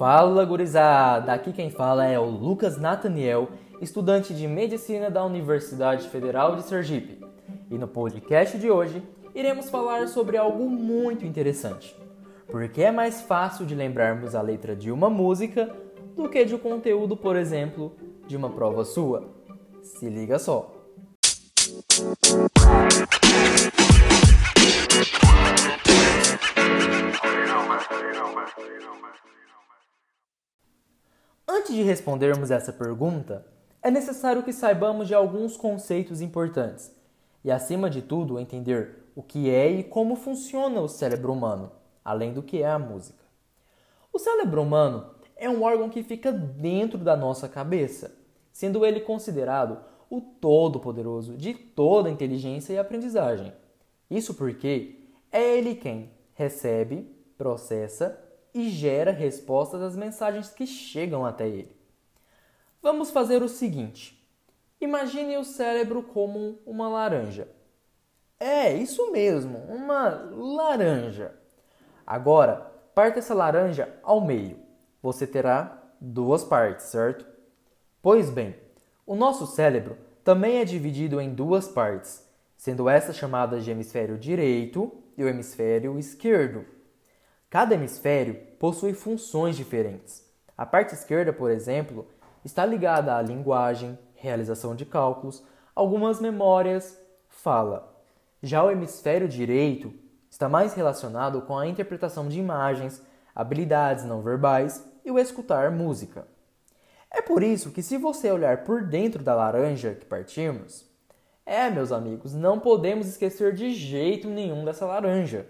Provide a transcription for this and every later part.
Fala gurizada! Aqui quem fala é o Lucas Nathaniel, estudante de medicina da Universidade Federal de Sergipe. E no podcast de hoje iremos falar sobre algo muito interessante. Porque é mais fácil de lembrarmos a letra de uma música do que de um conteúdo, por exemplo, de uma prova sua. Se liga só! Antes de respondermos essa pergunta, é necessário que saibamos de alguns conceitos importantes e, acima de tudo, entender o que é e como funciona o cérebro humano, além do que é a música. O cérebro humano é um órgão que fica dentro da nossa cabeça, sendo ele considerado o todo-poderoso de toda inteligência e aprendizagem. Isso porque é ele quem recebe, processa e gera respostas às mensagens que chegam até ele. Vamos fazer o seguinte: imagine o cérebro como uma laranja. É, isso mesmo, uma laranja. Agora, parta essa laranja ao meio. Você terá duas partes, certo? Pois bem, o nosso cérebro também é dividido em duas partes, sendo essas chamadas de hemisfério direito e o hemisfério esquerdo. Cada hemisfério possui funções diferentes. A parte esquerda, por exemplo, está ligada à linguagem, realização de cálculos, algumas memórias, fala. Já o hemisfério direito está mais relacionado com a interpretação de imagens, habilidades não verbais e o escutar música. É por isso que, se você olhar por dentro da laranja que partimos, é, meus amigos, não podemos esquecer de jeito nenhum dessa laranja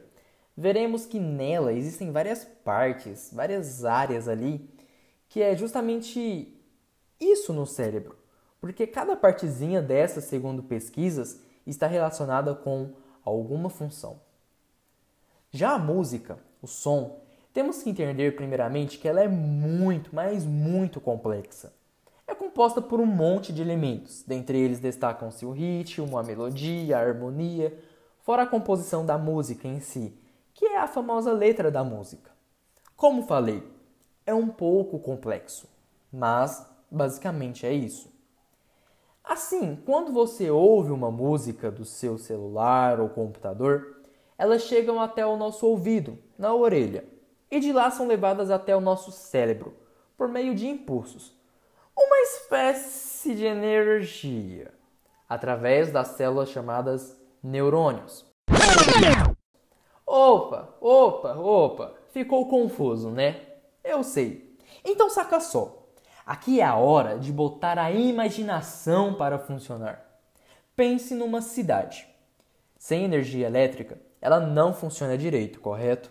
veremos que nela existem várias partes, várias áreas ali, que é justamente isso no cérebro. Porque cada partezinha dessa, segundo pesquisas, está relacionada com alguma função. Já a música, o som, temos que entender primeiramente que ela é muito, mas muito complexa. É composta por um monte de elementos, dentre eles destacam-se o ritmo, a melodia, a harmonia, fora a composição da música em si, que é a famosa letra da música. Como falei, é um pouco complexo, mas basicamente é isso. Assim, quando você ouve uma música do seu celular ou computador, elas chegam até o nosso ouvido, na orelha, e de lá são levadas até o nosso cérebro, por meio de impulsos. Uma espécie de energia, através das células chamadas neurônios. Opa, opa, opa, ficou confuso, né? Eu sei. Então saca só. Aqui é a hora de botar a imaginação para funcionar. Pense numa cidade. Sem energia elétrica, ela não funciona direito, correto?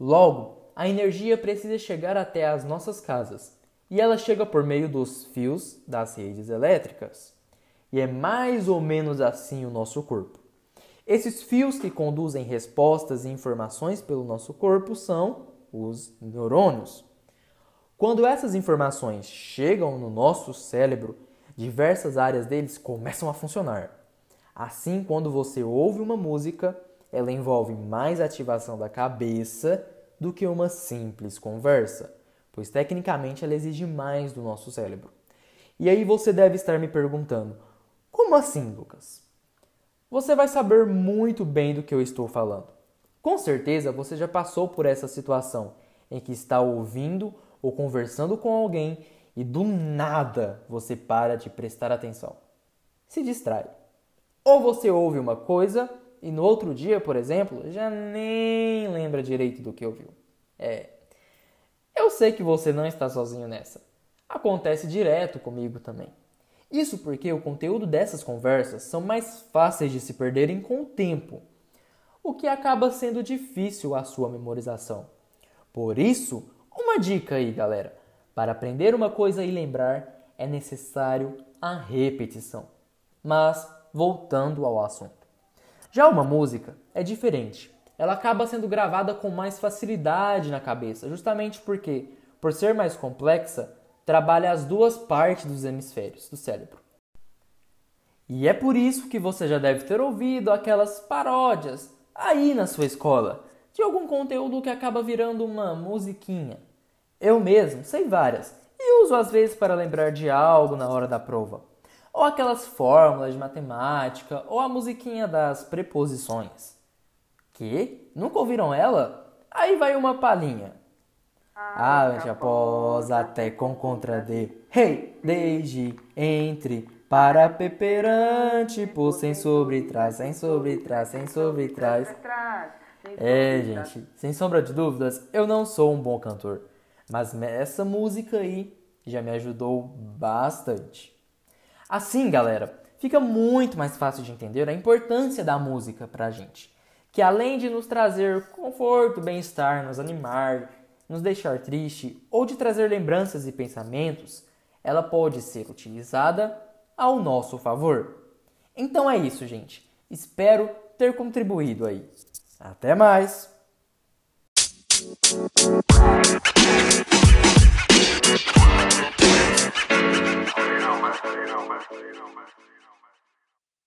Logo, a energia precisa chegar até as nossas casas e ela chega por meio dos fios das redes elétricas. E é mais ou menos assim o nosso corpo. Esses fios que conduzem respostas e informações pelo nosso corpo são os neurônios. Quando essas informações chegam no nosso cérebro, diversas áreas deles começam a funcionar. Assim, quando você ouve uma música, ela envolve mais ativação da cabeça do que uma simples conversa, pois tecnicamente ela exige mais do nosso cérebro. E aí você deve estar me perguntando: como assim, Lucas? Você vai saber muito bem do que eu estou falando. Com certeza você já passou por essa situação em que está ouvindo ou conversando com alguém e do nada você para de prestar atenção. Se distrai. Ou você ouve uma coisa e no outro dia, por exemplo, já nem lembra direito do que ouviu. É. Eu sei que você não está sozinho nessa. Acontece direto comigo também. Isso porque o conteúdo dessas conversas são mais fáceis de se perderem com o tempo, o que acaba sendo difícil a sua memorização. Por isso, uma dica aí, galera: para aprender uma coisa e lembrar é necessário a repetição. Mas, voltando ao assunto. Já uma música é diferente. Ela acaba sendo gravada com mais facilidade na cabeça, justamente porque, por ser mais complexa, trabalha as duas partes dos hemisférios do cérebro. E é por isso que você já deve ter ouvido aquelas paródias aí na sua escola de algum conteúdo que acaba virando uma musiquinha. Eu mesmo sei várias e uso às vezes para lembrar de algo na hora da prova. Ou aquelas fórmulas de matemática, ou a musiquinha das preposições. Que? Nunca ouviram ela? Aí vai uma palhinha. Ante, após, até, com, contra, de. Hey, desde, entre, para, peperante, por, sem sobre, trás, sem sobre, trás, sem sobre, trás. É, gente, sem sombra de dúvidas, eu não sou um bom cantor. Mas essa música aí já me ajudou bastante. Assim, galera, fica muito mais fácil de entender a importância da música pra gente. Que além de nos trazer conforto, bem-estar, nos animar, nos deixar triste ou de trazer lembranças e pensamentos, ela pode ser utilizada ao nosso favor. Então é isso, gente. Espero ter contribuído aí. Até mais!